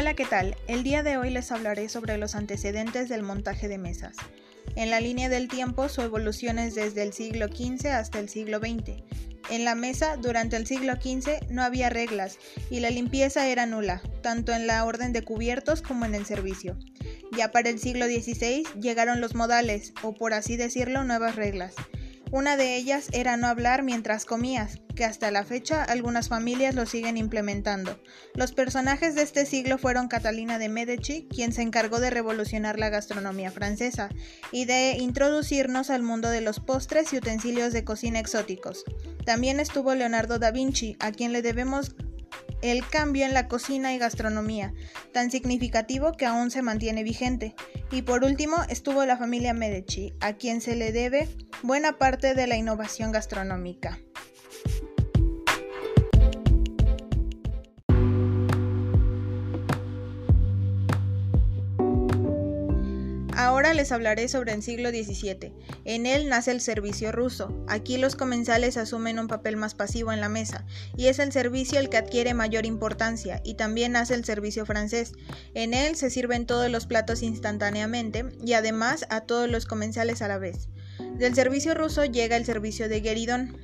Hola, ¿qué tal? El día de hoy les hablaré sobre los antecedentes del montaje de mesas. En la línea del tiempo, su evolución es desde el siglo XV hasta el siglo XX. En la mesa, durante el siglo XV, no había reglas y la limpieza era nula, tanto en la orden de cubiertos como en el servicio. Ya para el siglo XVI llegaron los modales, o por así decirlo, nuevas reglas. Una de ellas era no hablar mientras comías, que hasta la fecha algunas familias lo siguen implementando. Los personajes de este siglo fueron Catalina de Medici, quien se encargó de revolucionar la gastronomía francesa y de introducirnos al mundo de los postres y utensilios de cocina exóticos. También estuvo Leonardo da Vinci, a quien le debemos el cambio en la cocina y gastronomía, tan significativo que aún se mantiene vigente. Y por último estuvo la familia Medici, a quien se le debe buena parte de la innovación gastronómica. Ahora les hablaré sobre el siglo XVII. En él nace el servicio ruso. Aquí los comensales asumen un papel más pasivo en la mesa, y es el servicio el que adquiere mayor importancia, y también nace el servicio francés. En él se sirven todos los platos instantáneamente, y además a todos los comensales a la vez. Del servicio ruso llega el servicio de Gueridón,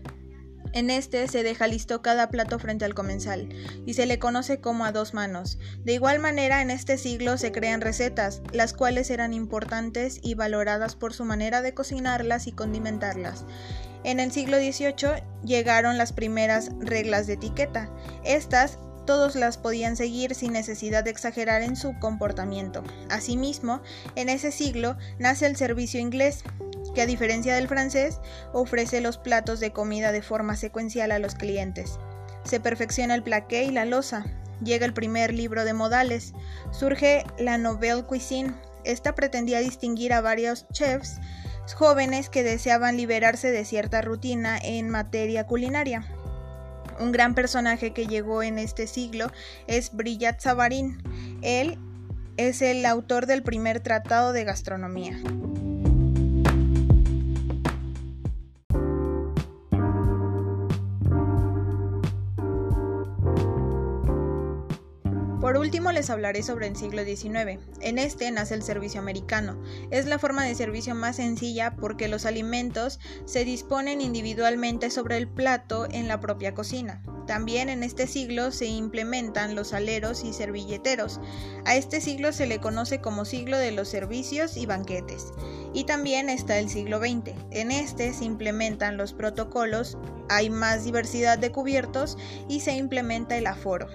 en este se deja listo cada plato frente al comensal y se le conoce como a dos manos. De igual manera, en este siglo se crean recetas, las cuales eran importantes y valoradas por su manera de cocinarlas y condimentarlas. En el siglo XVIII llegaron las primeras reglas de etiqueta. Estas todos las podían seguir sin necesidad de exagerar en su comportamiento. Asimismo, en ese siglo nace el servicio inglés, que a diferencia del francés, ofrece los platos de comida de forma secuencial a los clientes. Se perfecciona el plaqué y la loza. Llega el primer libro de modales. Surge la Nouvelle Cuisine. Esta pretendía distinguir a varios chefs jóvenes que deseaban liberarse de cierta rutina en materia culinaria. Un gran personaje que llegó en este siglo es Brillat Savarin. Él es el autor del primer tratado de gastronomía. Por último les hablaré sobre el siglo XIX. En este nace el servicio americano. Es la forma de servicio más sencilla porque los alimentos se disponen individualmente sobre el plato en la propia cocina. También en este siglo se implementan los aleros y servilleteros. A este siglo se le conoce como siglo de los servicios y banquetes. Y también está el siglo XX. En este se implementan los protocolos, hay más diversidad de cubiertos y se implementa el aforo.